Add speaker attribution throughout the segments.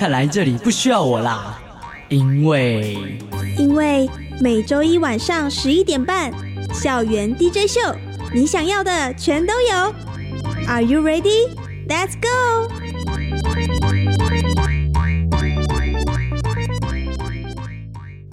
Speaker 1: 看来这里不需要我啦，因为
Speaker 2: 因为每周一晚上十一点半，校园 DJ 秀，你想要的全都有。Are you ready? Let's go！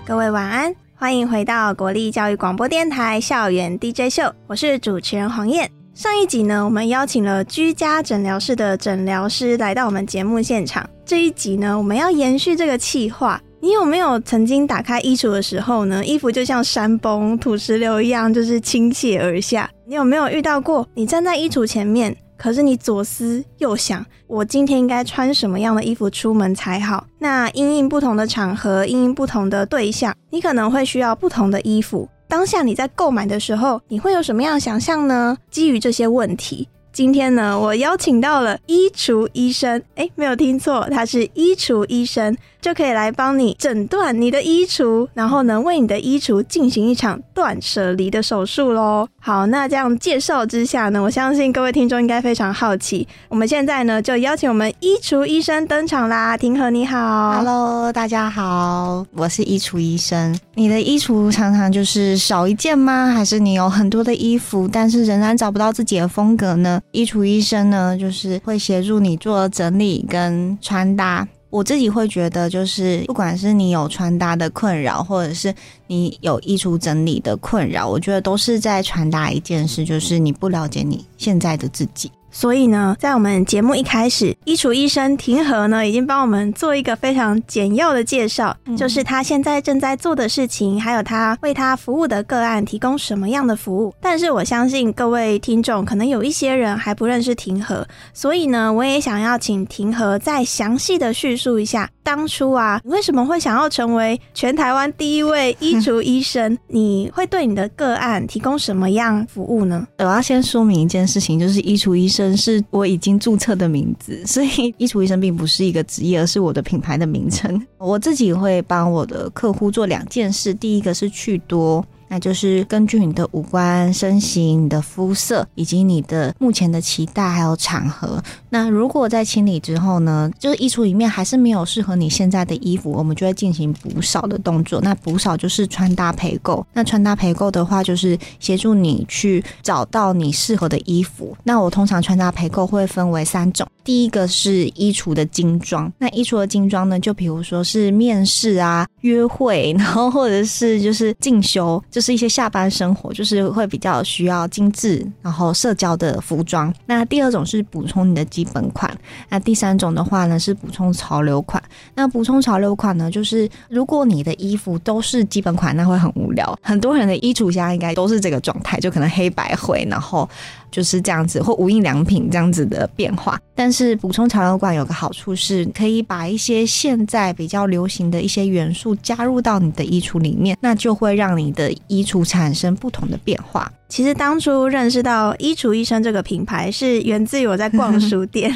Speaker 2: 各位晚安，欢迎回到国立教育广播电台校园 DJ 秀，我是主持人黄燕。上一集呢，我们邀请了居家诊疗室的诊疗师来到我们节目现场。这一集呢，我们要延续这个气话。你有没有曾经打开衣橱的时候呢，衣服就像山崩土石流一样，就是倾泻而下？你有没有遇到过？你站在衣橱前面，可是你左思右想，我今天应该穿什么样的衣服出门才好？那因应不同的场合，因应不同的对象，你可能会需要不同的衣服。当下你在购买的时候，你会有什么样想象呢？基于这些问题，今天呢，我邀请到了衣橱医生。哎，没有听错，他是衣橱医生。就可以来帮你诊断你的衣橱，然后呢，为你的衣橱进行一场断舍离的手术喽。好，那这样介绍之下呢，我相信各位听众应该非常好奇。我们现在呢，就邀请我们衣橱医生登场啦。庭和你好
Speaker 3: ，Hello，大家好，我是衣橱医生。你的衣橱常常就是少一件吗？还是你有很多的衣服，但是仍然找不到自己的风格呢？衣橱医生呢，就是会协助你做整理跟穿搭。我自己会觉得，就是不管是你有穿搭的困扰，或者是你有衣橱整理的困扰，我觉得都是在传达一件事，就是你不了解你现在的自己。
Speaker 2: 所以呢，在我们节目一开始，衣橱医生庭和呢，已经帮我们做一个非常简要的介绍，就是他现在正在做的事情，还有他为他服务的个案提供什么样的服务。但是我相信各位听众可能有一些人还不认识庭和，所以呢，我也想要请庭和再详细的叙述一下，当初啊，你为什么会想要成为全台湾第一位衣橱医生？你会对你的个案提供什么样服务呢？
Speaker 3: 我要先说明一件事情，就是衣橱医生。是我已经注册的名字，所以衣橱医生并不是一个职业，而是我的品牌的名称。我自己会帮我的客户做两件事，第一个是去多。那就是根据你的五官、身形、你的肤色以及你的目前的期待还有场合。那如果在清理之后呢，就是衣橱里面还是没有适合你现在的衣服，我们就会进行补少的动作。那补少就是穿搭陪购。那穿搭陪购的话，就是协助你去找到你适合的衣服。那我通常穿搭陪购会分为三种，第一个是衣橱的精装。那衣橱的精装呢，就比如说是面试啊、约会，然后或者是就是进修。就是一些下班生活，就是会比较需要精致，然后社交的服装。那第二种是补充你的基本款，那第三种的话呢是补充潮流款。那补充潮流款呢，就是如果你的衣服都是基本款，那会很无聊。很多人的衣橱下应该都是这个状态，就可能黑白灰，然后。就是这样子，或无印良品这样子的变化。但是补充潮流馆有个好处是，可以把一些现在比较流行的一些元素加入到你的衣橱里面，那就会让你的衣橱产生不同的变化。
Speaker 2: 其实当初认识到衣橱医生这个品牌是源自于我在逛书店，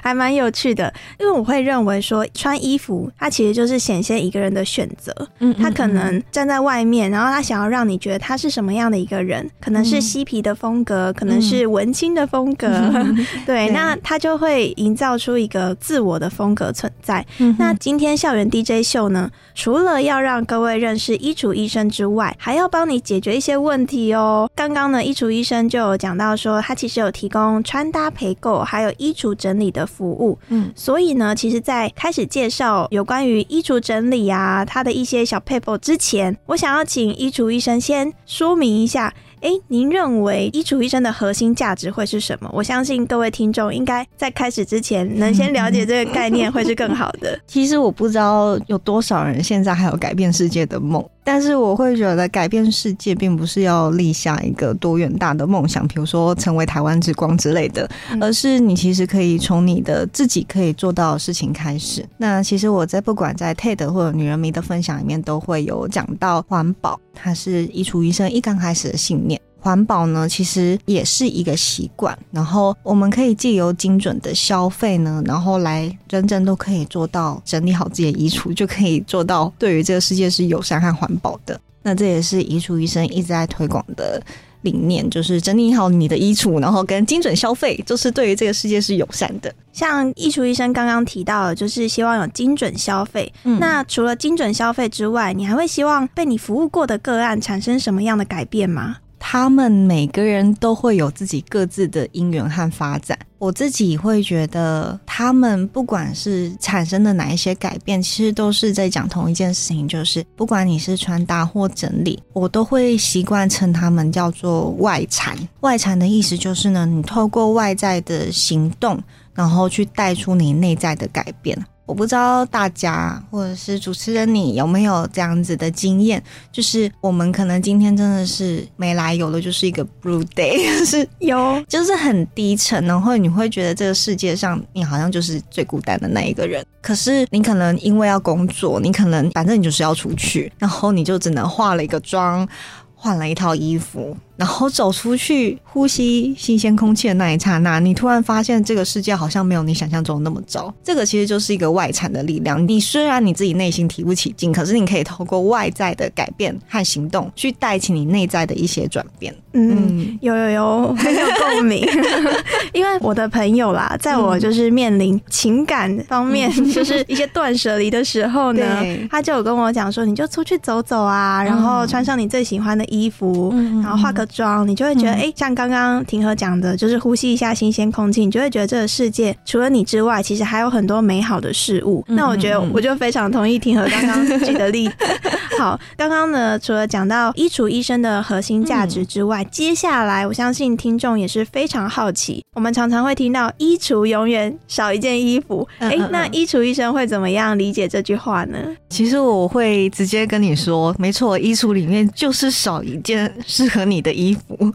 Speaker 2: 还蛮有趣的。因为我会认为说穿衣服它其实就是显现一个人的选择。嗯，他可能站在外面，然后他想要让你觉得他是什么样的一个人，可能是嬉皮的风格，可能是文青的风格。对，那他就会营造出一个自我的风格存在。那今天校园 DJ 秀呢，除了要让各位认识衣橱医生之外，还要帮你解决一些问题哦。刚刚呢，衣橱医生就有讲到说，他其实有提供穿搭陪购，还有衣橱整理的服务。嗯，所以呢，其实，在开始介绍有关于衣橱整理啊，他的一些小 paper 之前，我想要请衣橱医生先说明一下。哎，您认为医嘱医生的核心价值会是什么？我相信各位听众应该在开始之前能先了解这个概念，会是更好的。
Speaker 3: 其实我不知道有多少人现在还有改变世界的梦。但是我会觉得改变世界并不是要立下一个多远大的梦想，比如说成为台湾之光之类的，
Speaker 2: 嗯
Speaker 3: 而是你其实可以从你的自己可以做到的事情开始。那其实我在不管在 TED 或者女人迷的分享里面都会有讲到环保，它是衣橱医生一刚开始的信念。环保呢，其实也是一个习惯，然后我们可以借由精准的消费呢，然后来真正都可以做到整理好自己的衣橱，就可以做到对于这个世界是友善和环保的。那这也是衣橱医生一直在推广的理念，就是整理好你的衣橱，然后跟精准消费，就是对于这个世界是友善的。
Speaker 2: 像衣橱医生刚刚提到的，就是希望有精准消费。
Speaker 3: 嗯
Speaker 2: 那除了精准消费之外，你还会希望被你服务过的个案产生什么样的改变吗？
Speaker 3: 他们每个人都会有自己各自的因缘和发展。我自己会觉得，他们不管是产生的哪一些改变，其实都是在讲同一件事情，就是不管你是穿搭或整理，我都会习惯称他们叫做外缠。外缠的意思就是呢，你透过外在的行动，然后去带出你内在的改变。我不知道大家或者是主持人你有没有这样子的经验，就是我们可能今天真的是没来由的，就是一个 blue day，就 是
Speaker 2: 有，
Speaker 3: 就是很低沉，然后你会觉得这个世界上你好像就是最孤单的那一个人。可是你可能因为要工作，你可能反正你就是要出去，然后你就只能化了一个妆，换了一套衣服，然后走出去呼吸新鲜空气的那一刹那，你突然发现这个世界好像没有你想象中那么糟。这个其实就是一个外产的力量。你虽然你自己内心提不起劲，可是你可以透过外在的改变和行动，去带起你内在的一些转变。
Speaker 2: 嗯。
Speaker 3: 嗯
Speaker 2: 有有有，很有共鸣。因为我的朋友啦，在我就是面临情感方面，就是一些断舍离的时候呢，他就有跟我讲说，你就出去走走啊，然后穿上你最喜欢的衣服，
Speaker 3: 嗯
Speaker 2: 然后画个妆，你就会觉得，
Speaker 3: 嗯
Speaker 2: 哎、像刚刚庭和讲的，就是呼吸一下新鲜空气，你就会觉得这个世界除了你之外，其实还有很多美好的事物。
Speaker 3: 嗯
Speaker 2: 那我觉得我就非常同意庭和刚刚举的例子。好，刚刚呢，除了讲到衣橱医生的核心价值之外，接下来我相信听众也是非常好奇，我们常常会听到衣橱永远少一件衣服，哎、那衣橱医生会怎么样理解这句话呢？
Speaker 3: 其实我会直接跟你说，没错，衣橱里面就是少一件适合你的衣服，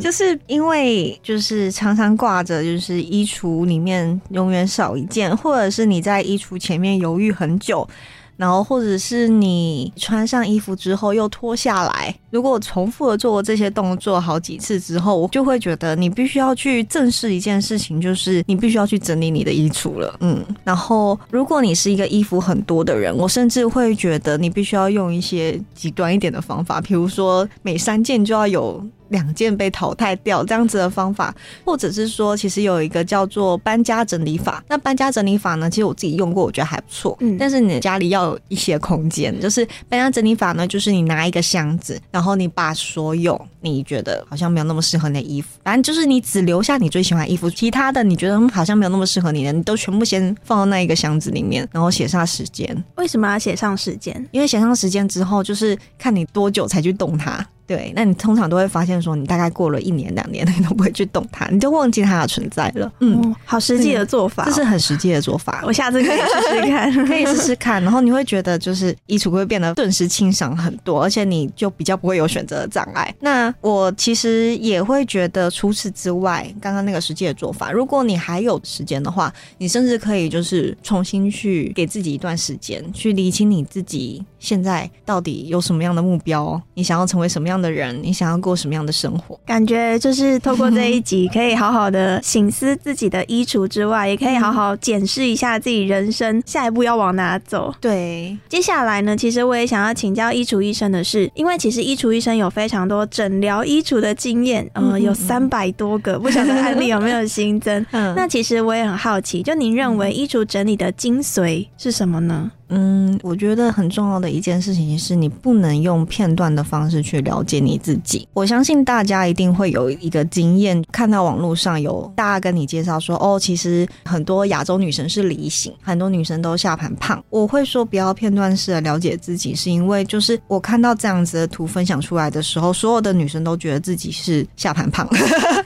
Speaker 3: 就是因为就是常常挂着，就是衣橱里面永远少一件，或者是你在衣橱前面犹豫很久。然后，或者是你穿上衣服之后又脱下来，如果我重复的做这些动作好几次之后，我就会觉得你必须要去正视一件事情，就是你必须要去整理你的衣橱了。嗯，然后如果你是一个衣服很多的人，我甚至会觉得你必须要用一些极端一点的方法，比如说每三件就要有。两件被淘汰掉这样子的方法，或者是说，其实有一个叫做搬家整理法。那搬家整理法呢，其实我自己用过，我觉得还不错。
Speaker 2: 嗯
Speaker 3: 但是你的家里要有一些空间，就是搬家整理法呢，就是你拿一个箱子，然后你把所有你觉得好像没有那么适合你的衣服，反正就是你只留下你最喜欢的衣服，其他的你觉得嗯好像没有那么适合你的，你都全部先放到那一个箱子里面，然后写上时间。
Speaker 2: 为什么要写上时间？
Speaker 3: 因为写上时间之后，就是看你多久才去动它。对，那你通常都会发现说，你大概过了一年两年，你都不会去动它，你就忘记它的存在了。嗯，
Speaker 2: 哦，好实际的做法哦、
Speaker 3: 这是很实际的做法。
Speaker 2: 我下次可以试试看，
Speaker 3: 可以试试看，然后你会觉得就是衣橱会变得顿时清爽很多，而且你就比较不会有选择的障碍。那我其实也会觉得，除此之外，刚刚那个实际的做法，如果你还有时间的话，你甚至可以就是重新去给自己一段时间，去理清你自己现在到底有什么样的目标，你想要成为什么样的人，你想要过什么样的生活。
Speaker 2: 感觉就是透过这一集，可以好好的醒思自己的衣橱之外，也可以好好检视一下自己人生下一步要往哪走。
Speaker 3: 对，
Speaker 2: 接下来呢，其实我也想要请教衣橱医生的是，因为其实衣橱医生有非常多诊疗衣橱的经验，呃，有三百多个，不晓得案例有没有新增。
Speaker 3: 嗯
Speaker 2: 那其实我也很好奇，就您认为衣橱整理的精髓是什么呢？
Speaker 3: 嗯，我觉得很重要的一件事情是你不能用片段的方式去了解你自己。我相信大家一定会有一个经验，看到网络上有大家跟你介绍说，哦，其实很多亚洲女生是梨形，很多女生都下盘胖。我会说不要片段式的了解自己，是因为就是我看到这样子的图分享出来的时候，所有的女生都觉得自己是下盘胖。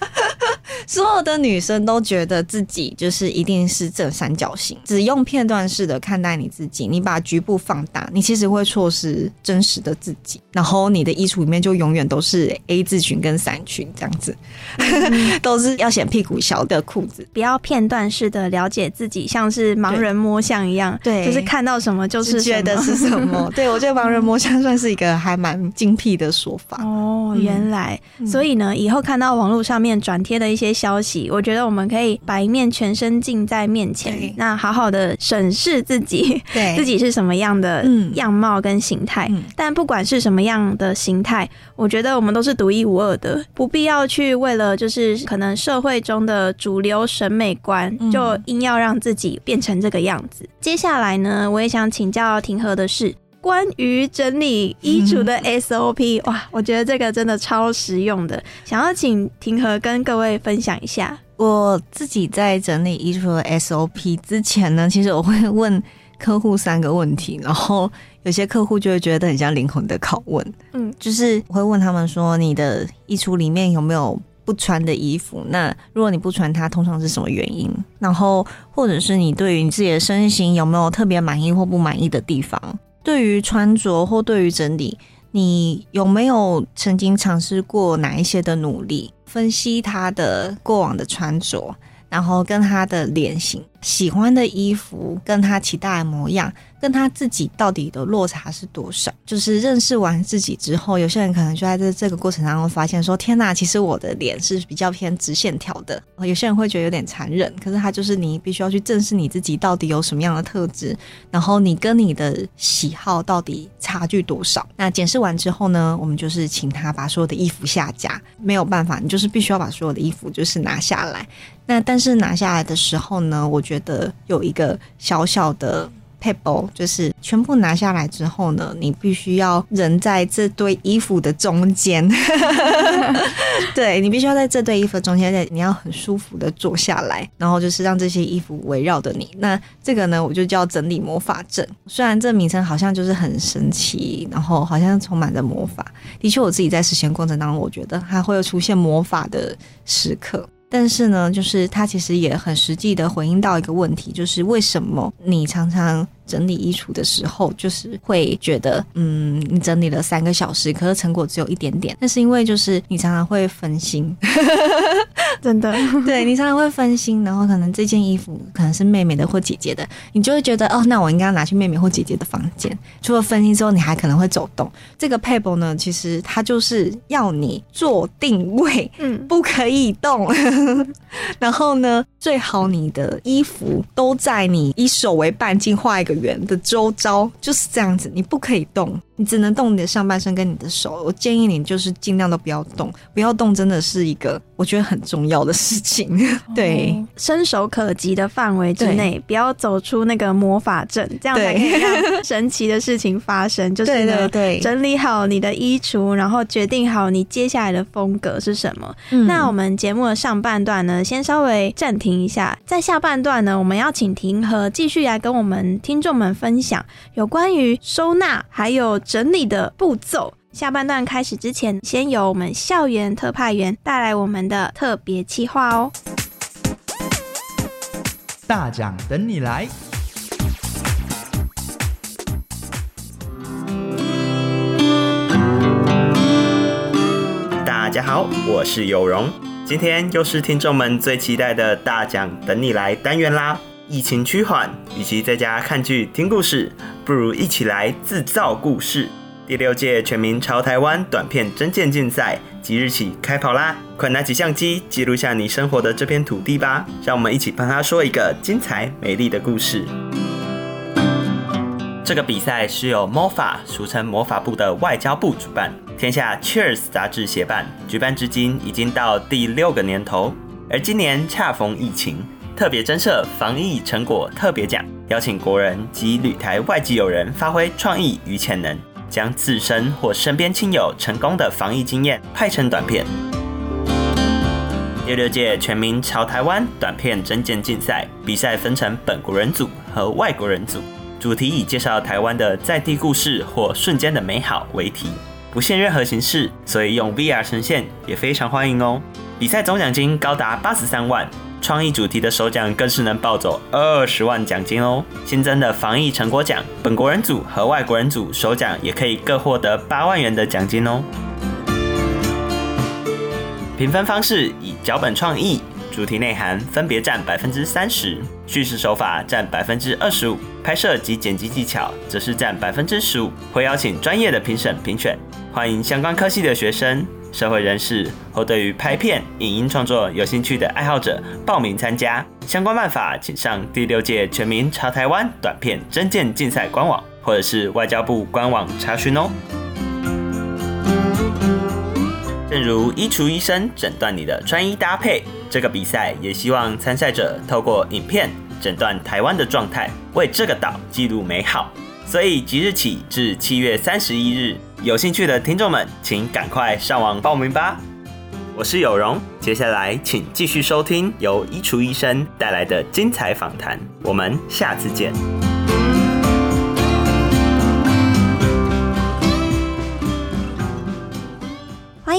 Speaker 3: 所有的女生都觉得自己就是一定是正三角形，只用片段式的看待你自己，你把局部放大，你其实会错失真实的自己。然后你的衣橱里面就永远都是 A 字裙跟伞裙这样 子，都是要显屁股小的裤子。
Speaker 2: 不要片段式的了解自己，像是盲人摸象一样，
Speaker 3: 对
Speaker 2: 就是看到什么就是
Speaker 3: 觉得是什么？对我觉得盲人摸象算是一个还蛮精辟的说法。
Speaker 2: 哦，原来，所以呢，以后看到网络上面转贴的一些消息，我觉得我们可以把一面全身镜在面前，那好好的审视自己，
Speaker 3: 对
Speaker 2: 自己是什么样的
Speaker 3: 嗯
Speaker 2: 样貌跟形态。
Speaker 3: 嗯
Speaker 2: 但不管是什么样的形态，我觉得我们都是独一无二的，不必要去为了就是可能社会中的主流审美观，
Speaker 3: 嗯
Speaker 2: 就硬要让自己变成这个样子。接下来呢，我也想请教庭和的是。关于整理衣橱的 SOP，哇，我觉得这个真的超实用的，想要请庭和跟各位分享一下。
Speaker 3: 我自己在整理衣橱的 SOP 之前呢，其实我会问客户三个问题，然后有些客户就会觉得很像灵魂的拷问。
Speaker 2: 嗯，
Speaker 3: 就是我会问他们说，你的衣橱里面有没有不穿的衣服？那如果你不穿它，通常是什么原因？然后或者是你对于你自己的身形有没有特别满意或不满意的地方？对于穿着或对于整理，你有没有曾经尝试过哪一些的努力？分析他的过往的穿着，然后跟他的脸型、喜欢的衣服，跟他期待的模样，跟他自己到底的落差是多少？就是认识完自己之后，有些人可能就在这这个过程当中发现说：“天哪，其实我的脸是比较偏直线条的。”有些人会觉得有点残忍，可是他就是你必须要去正视你自己到底有什么样的特质，然后你跟你的喜好到底差距多少？那检视完之后呢，我们就是请他把所有的衣服下架，没有办法，你就是必须要把所有的衣服就是拿下来。那但是拿下来的时候呢，我觉得有一个小小的 table，就是全部拿下来之后呢，你必须要人在这堆衣服的中间，对你必须要在这堆衣服的中间，你要很舒服的坐下来，然后就是让这些衣服围绕着你。那这个呢，我就叫整理魔法阵。虽然这名称好像就是很神奇，然后好像充满着魔法，的确我自己在实现过程当中，我觉得还会有出现魔法的时刻。但是呢，就是他其实也很实际的回应到一个问题，就是为什么你常常整理衣橱的时候，就是会觉得，嗯，你整理了三个小时，可是成果只有一点点。那是因为就是你常常会分心，
Speaker 2: 真的，
Speaker 3: 对你常常会分心，然后可能这件衣服可能是妹妹的或姐姐的，你就会觉得哦，那我应该要拿去妹妹或姐姐的房间。除了分心之后，你还可能会走动。这个 paper 呢，其实它就是要你做定位，
Speaker 2: 嗯，
Speaker 3: 不可以动。然后呢，最好你的衣服都在你以手为半径画一个圆的周遭，就是这样子，你不可以动，你只能动你的上半身跟你的手。我建议你就是尽量都不要动，不要动真的是一个我觉得很重要的事情。对。
Speaker 2: 哦伸手可及的范围之内，不要走出那个魔法阵，这样才可以让神奇的事情发生。就是呢，
Speaker 3: 对
Speaker 2: 整理好你的衣橱，然后决定好你接下来的风格是什么。那我们节目的上半段呢，先稍微暂停一下，在下半段呢，我们要请庭和继续来跟我们听众们分享有关于收纳还有整理的步骤。下半段开始之前，先由我们校园特派员带来我们的特别企划哦。
Speaker 4: 大奖等你来！
Speaker 5: 大家好，我是有容，今天又是听众们最期待的大奖等你来单元啦。疫情趋缓，与其在家看剧听故事，不如一起来自造故事。第六届全民朝台湾短片征件竞赛即日起开跑啦！快拿起相机记录下你生活的这片土地吧，让我们一起帮他说一个精彩美丽的故事。这个比赛是由 MOFA，俗称魔法部的外交部主办，天下 Cheers 杂志协办，举办至今已经到第六个年头。而今年恰逢疫情，特别增设防疫成果特别奖，邀请国人及旅台外籍友人发挥创意与潜能，将自身或身边亲友成功的防疫经验拍成短片。第六届全民朝台湾短片征件竞赛比赛分成本国人组和外国人组。主题以介绍台湾的在地故事或瞬间的美好为题，不限任何形式，所以用 VR 呈现也非常欢迎哦。比赛总奖金高达八十三万，创意主题的首奖更是能抱走二十万奖金哦。新增的防疫成果奖，本国人组和外国人组首奖也可以各获得八万元的奖金哦。评分方式以脚本创意、主题内涵分别占百分之三十，叙事手法占百分之二十五，拍摄及剪辑技巧则是占百分之十五。会邀请专业的评审评选，欢迎相关科系的学生、社会人士或对于拍片、影音创作有兴趣的爱好者报名参加。相关办法请上第六届全民朝台湾短片征件竞赛官网，或者是外交部官网查询哦。正如衣橱医生诊断你的穿衣搭配，这个比赛也希望参赛者透过影片诊断台湾的状态，为这个岛记录美好。所以即日起至七月三十一日，有兴趣的听众们，请赶快上网报名吧。我是有容，接下来请继续收听由衣橱医生带来的精彩访谈，我们下次见。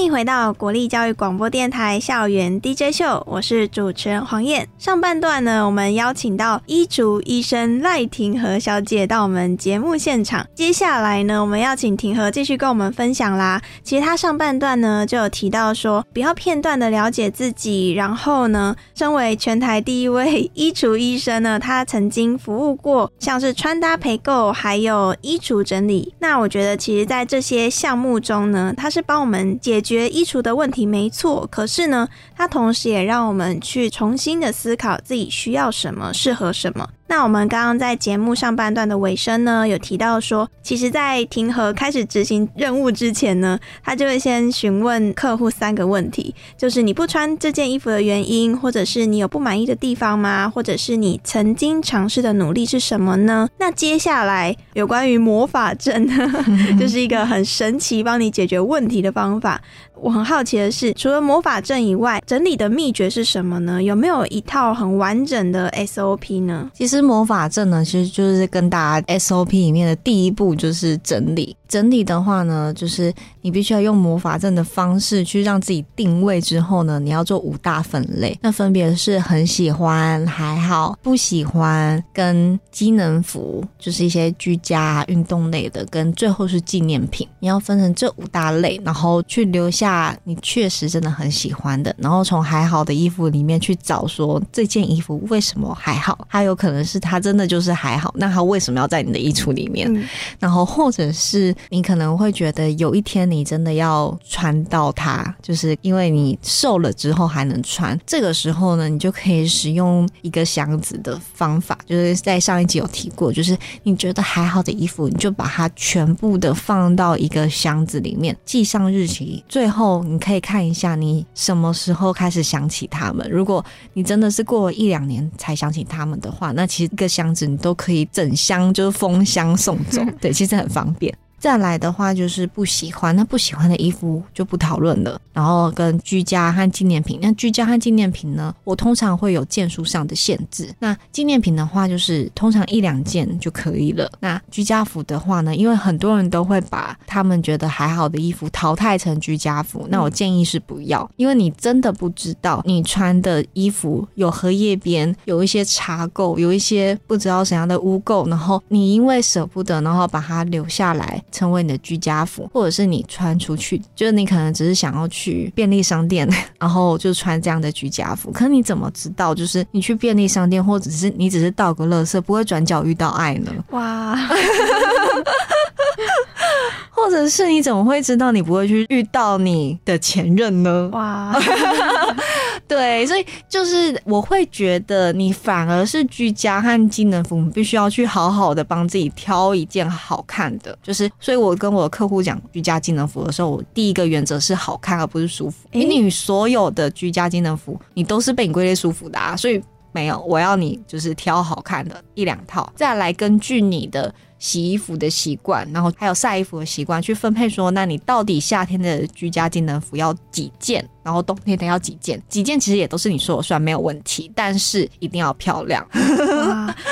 Speaker 2: 欢迎回到国立教育广播电台校园 DJ 秀，我是主持人黄燕。上半段呢，我们邀请到医嘱医生赖婷和小姐到我们节目现场。接下来呢，我们要请婷和继续跟我们分享啦。其实她上半段呢就有提到说，不要片段的了解自己，然后呢，身为全台第一位衣橱医生呢，他曾经服务过像是穿搭陪购，还有衣橱整理。那我觉得，其实，在这些项目中呢，他是帮我们解决决衣橱的问题，没错。可是呢，它同时也让我们去重新的思考自己需要什么，适合什么。那我们刚刚在节目上半段的尾声呢，有提到说，其实，在庭和开始执行任务之前呢，他就会先询问客户三个问题，就是你不穿这件衣服的原因，或者是你有不满意的地方吗？或者是你曾经尝试的努力是什么呢？那接下来有关于魔法阵，就是一个很神奇帮你解决问题的方法。我很好奇的是，除了魔法阵以外，整理的秘诀是什么呢？有没有一套很完整的 SOP 呢？
Speaker 3: 其实魔法阵呢，其实就是跟大家 SOP 里面的第一步就是整理。整理的话呢，就是你必须要用魔法阵的方式去让自己定位之后呢，你要做五大分类。那分别是很喜欢、还好、不喜欢、跟机能服，就是一些居家运动类的，跟最后是纪念品。你要分成这五大类，然后去留下你确实真的很喜欢的，然后从还好的衣服里面去找说这件衣服为什么还好，它有可能是它真的就是还好，那它为什么要在你的衣橱里面？然后或者是。你可能会觉得有一天你真的要穿到它，就是因为你瘦了之后还能穿。这个时候呢，你就可以使用一个箱子的方法，就是在上一集有提过，就是你觉得还好的衣服，你就把它全部的放到一个箱子里面，记上日期。最后你可以看一下你什么时候开始想起他们。如果你真的是过了一两年才想起他们的话，那其实一个箱子你都可以整箱就是封箱送走。对，其实很方便。再来的话就是不喜欢，那不喜欢的衣服就不讨论了。然后跟居家和纪念品，那居家和纪念品呢，我通常会有件数上的限制。那纪念品的话，就是通常一两件就可以了。那居家服的话呢，因为很多人都会把他们觉得还好的衣服淘汰成居家服，那我建议是不要，因为你真的不知道你穿的衣服有荷叶边，有一些茶垢，有一些不知道怎样的污垢，然后你因为舍不得，然后把它留下来。成为你的居家服，或者是你穿出去，就是你可能只是想要去便利商店，然后就穿这样的居家服。可你怎么知道，就是你去便利商店，或者是你只是倒个垃圾，不会转角遇到爱呢？哇！或者是你怎么会知道你不会去遇到你的前任呢？哇！对，所以就是我会觉得你反而是居家和机能服，必须要去好好的帮自己挑一件好看的。就是，所以我跟我的客户讲居家机能服的时候，我第一个原则是好看而不是舒服。因为你所有的居家机能服，你都是被你归类舒服的啊，所以没有我要你就是挑好看的一两套，再来根据你的。洗衣服的习惯，然后还有晒衣服的习惯，去分配说，那你到底夏天的居家机能服要几件，然后冬天的要几件？几件其实也都是你说了算，没有问题，但是一定要漂亮。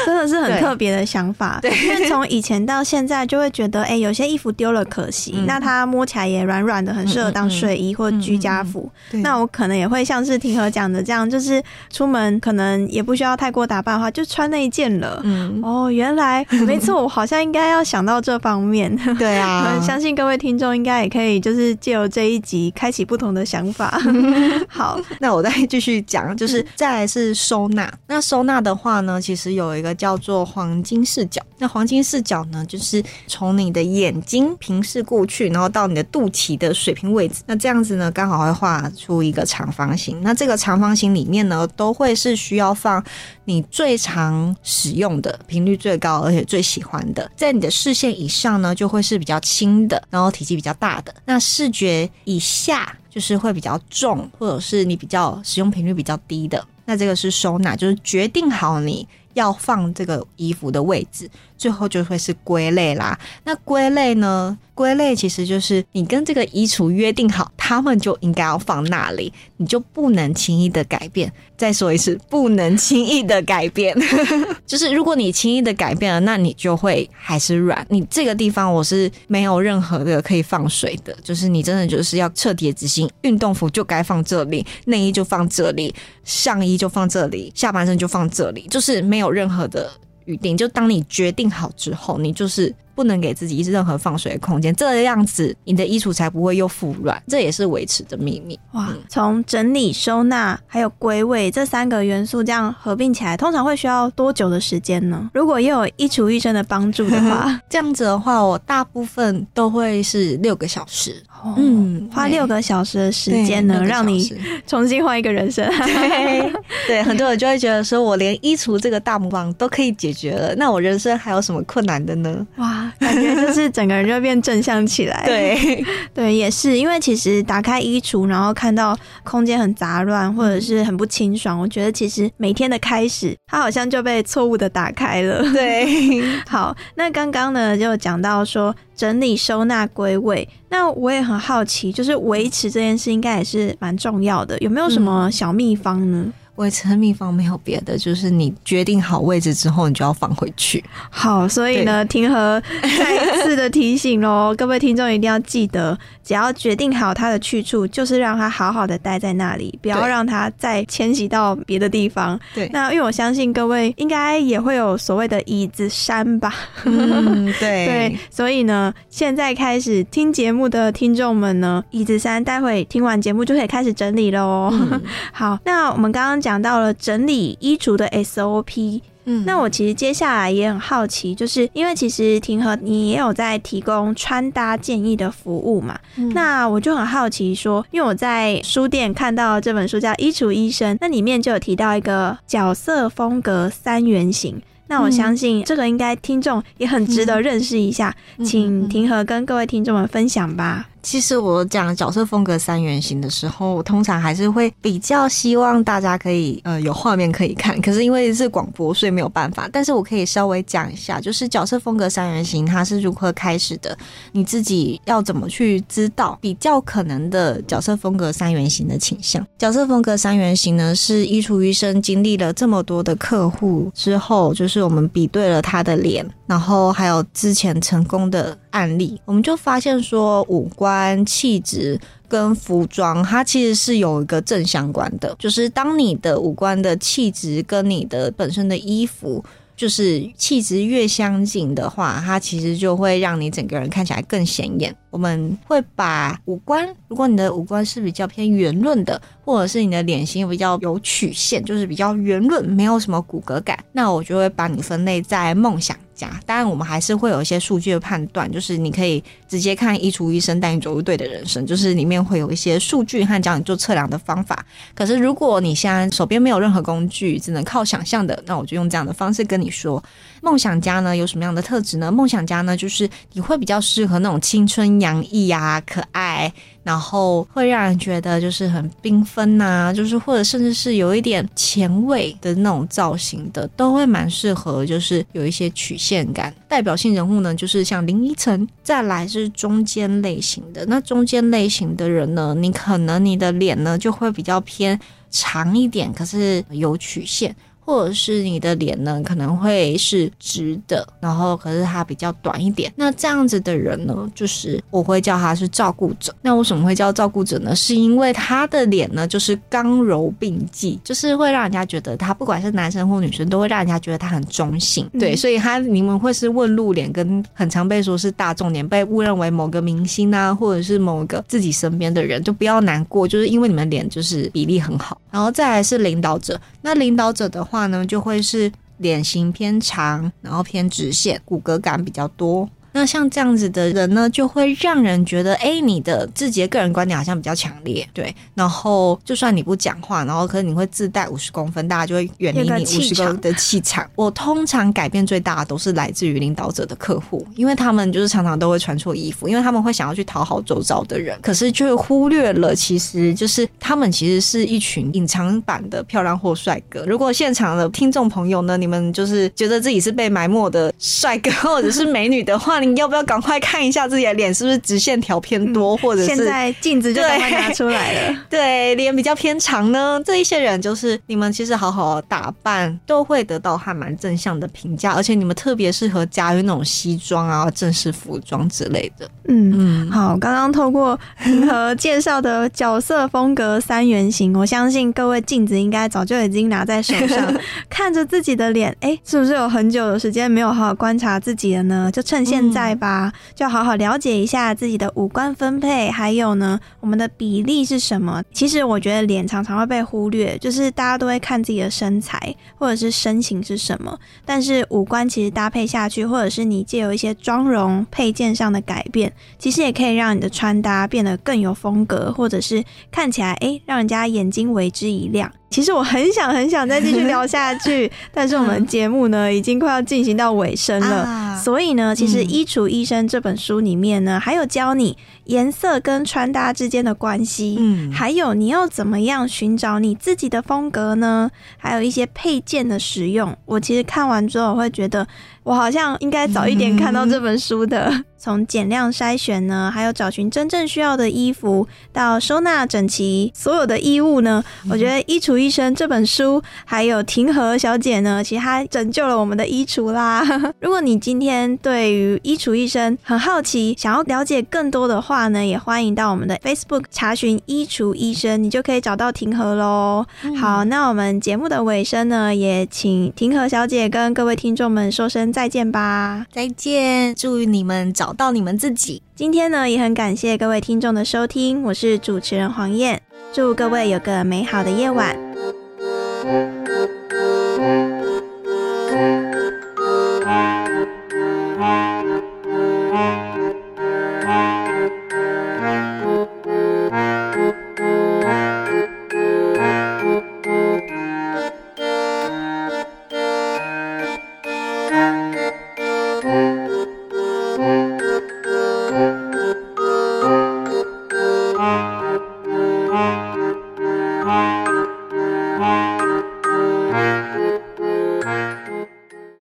Speaker 2: 真的是很特别的想法。
Speaker 3: 对
Speaker 2: 因为从以前到现在，就会觉得，哎、有些衣服丢了可惜，
Speaker 3: 嗯
Speaker 2: 那它摸起来也软软的，很适合当睡衣或居家服。
Speaker 3: 对
Speaker 2: 那我可能也会像是婷和讲的这样，就是出门可能也不需要太过打扮的话，就穿那一件了。
Speaker 3: 嗯，
Speaker 2: 哦，原来没错，我好像应该要想到这方面。
Speaker 3: 对啊，
Speaker 2: 相信各位听众应该也可以，就是借由这一集开启不同的想法。好，
Speaker 3: 那我再继续讲，就是再来是收纳。那收纳的话呢，其实有一个叫做黄金视角。那黄金视角呢，就是从你的眼睛平视过去，然后到你的肚脐的水平位置。那这样子呢，刚好会画出一个长方形。那这个长方形里面呢，都会是需要放你最常使用的、频率最高而且最喜欢的。在你的视线以上呢，就会是比较轻的，然后体积比较大的。那视觉以下就是会比较重，或者是你比较使用频率比较低的。那这个是收纳，就是决定好你要放这个衣服的位置，最后就会是归类啦。那归类呢？归类其实就是你跟这个衣橱约定好，他们就应该要放那里，你就不能轻易的改变。再说一次，不能轻易的改变。就是如果你轻易的改变了，那你就会还是软。你这个地方我是没有任何的可以放水的，就是你真的就是要彻底的执行，运动服就该放这里，内衣就放这里，上衣就放这里，下半身就放这里，就是没有任何的预定。就当你决定好之后，你就是。不能给自己任何放水的空间，这样子你的衣橱才不会又腐软，这也是维持的秘密。
Speaker 2: 哇，从整理、收纳还有归位这三个元素这样合并起来，通常会需要多久的时间呢？如果也有衣橱医生的帮助的话，
Speaker 3: 这样子的话，我大部分都会是六个小时。
Speaker 2: 嗯，
Speaker 3: 嗯
Speaker 2: 花六个小时的时间呢，让你 重新换一个人生。
Speaker 3: 对对，很多人就会觉得说，我连衣橱这个大魔王都可以解决了，那我人生还有什么困难的呢？
Speaker 2: 哇，感觉就是整个人就变正向起来。
Speaker 3: 对，
Speaker 2: 对，也是因为其实打开衣橱，然后看到空间很杂乱，或者是很不清爽，我觉得其实每天的开始，它好像就被错误的打开了。
Speaker 3: 对，
Speaker 2: 好，那刚刚呢就讲到说整理、收纳、归位，那我也很好奇，就是维持这件事应该也是蛮重要的，有没有什么小秘方呢？
Speaker 3: 维持的秘方没有别的，就是你决定好位置之后，你就要放回去。
Speaker 2: 好，所以呢，庭和再一次的提醒喽，各位听众一定要记得，只要决定好它的去处，就是让它好好的待在那里，不要让它再迁徙到别的地方。
Speaker 3: 对
Speaker 2: 那因为我相信各位应该也会有所谓的椅子山吧，
Speaker 3: 嗯，对
Speaker 2: 对，所以呢，现在开始听节目的听众们呢，椅子山待会听完节目就可以开始整理喽。
Speaker 3: 嗯
Speaker 2: 好，那我们刚刚讲到了整理衣橱的 SOP，
Speaker 3: 嗯。
Speaker 2: 那我其实接下来也很好奇，就是因为其实庭和你也有在提供穿搭建议的服务嘛，
Speaker 3: 嗯。
Speaker 2: 那我就很好奇说，因为我在书店看到这本书叫《衣橱医生》，那里面就有提到一个角色风格三原型。那我相信这个应该听众也很值得认识一下，
Speaker 3: 嗯。
Speaker 2: 请庭和跟各位听众们分享吧。
Speaker 3: 其实我讲角色风格三原型的时候，我通常还是会比较希望大家可以呃有画面可以看，可是因为是广播，所以没有办法。但是我可以稍微讲一下，就是角色风格三原型它是如何开始的，你自己要怎么去知道比较可能的角色风格三原型的倾向。角色风格三原型呢，是衣橱医生经历了这么多的客户之后，就是我们比对了他的脸，然后还有之前成功的案例，我们就发现说五官、气质跟服装，它其实是有一个正相关的，就是当你的五官的气质跟你的本身的衣服。就是气质越相近的话，它其实就会让你整个人看起来更显眼。我们会把五官，如果你的五官是比较偏圆润的，或者是你的脸型比较有曲线，就是比较圆润，没有什么骨骼感，那我就会把你分类在梦想家。当然，我们还是会有一些数据的判断，就是你可以直接看衣橱医生带你走入对的人生，就是里面会有一些数据和教你做测量的方法。可是如果你现在手边没有任何工具，只能靠想象的，那我就用这样的方式跟你说，梦想家呢有什么样的特质呢？梦想家呢，就是你会比较适合那种青春洋溢啊、可爱，然后会让人觉得就是很缤纷呐，就是或者甚至是有一点前卫的那种造型的，都会蛮适合，就是有一些曲线感。代表性人物呢，就是像林依晨，再来是中间类型的。那中间类型的人呢，你可能你的脸呢就会比较偏长一点，可是有曲线。或者是你的脸呢可能会是直的，然后可是它比较短一点。那这样子的人呢，就是我会叫他是照顾者。那为什么会叫照顾者呢？是因为他的脸呢就是刚柔并济，就是会让人家觉得他不管是男生或女生，都会让人家觉得他很中性。对，所以他你们会是问路脸，跟很常被说是大众脸，被误认为某个明星啊，或者是某个自己身边的人，就不要难过，就是因为你们脸就是比例很好。然后再来是领导者，那领导者的话话呢，就会是脸型偏长，然后偏直线，骨骼感比较多。那像这样子的人呢，就会让人觉得，哎，你的自己的个人观点好像比较强烈，对。然后就算你不讲话，然后可是你会自带五十公分，大家就会远离你五十公分的气场。我通常改变最大的都是来自于领导者的客户，因为他们就是常常都会穿错衣服，因为他们会想要去讨好周遭的人，可是却忽略了其实就是他们其实是一群隐藏版的漂亮或帅哥。如果现场的听众朋友呢，你们就是觉得自己是被埋没的帅哥或者是美女的话，你要不要赶快看一下自己的脸是不是直线条偏多，或者是
Speaker 2: 现在镜子就赶快拿出来了。
Speaker 3: 对，脸比较偏长呢，这一些人就是你们其实好好打扮都会得到还蛮正向的评价，而且你们特别适合驾驭那种西装啊、正式服装之类的。
Speaker 2: 嗯嗯，好，刚刚透过平和介绍的角色风格三原型，我相信各位镜子应该早就已经拿在手上，看着自己的脸，哎，是不是有很久的时间没有好好观察自己了呢？就趁现在在吧，就好好了解一下自己的五官分配，还有呢，我们的比例是什么？其实我觉得脸常常会被忽略，就是大家都会看自己的身材或者是身形是什么，但是五官其实搭配下去，或者是你借由一些妆容配件上的改变。其实也可以让你的穿搭变得更有风格，或者是看起来哎，让人家眼睛为之一亮。其实我很想很想再继续聊下去，但是我们节目呢已经快要进行到尾声了，所以呢，其实《衣橱医生》这本书里面呢，还有教你颜色跟穿搭之间的关系，嗯，还有你要怎么样寻找你自己的风格呢？还有一些配件的使用。我其实看完之后会觉得，我好像应该早一点看到这本书的。从减量筛选呢，还有找寻真正需要的衣服，到收纳整齐所有的衣物呢，我觉得《衣橱》。医生这本书，还有庭和小姐呢，其实她拯救了我们的衣橱啦。如果你今天对于衣橱医生很好奇，想要了解更多的话呢，也欢迎到我们的 Facebook 查询衣橱医生，你就可以找到庭和喽。好，那我们节目的尾声呢，也请庭和小姐跟各位听众们说声再见吧。
Speaker 3: 再见，祝你们找到你们自己。
Speaker 2: 今天呢，也很感谢各位听众的收听，我是主持人黄燕，祝各位有个美好的夜晚。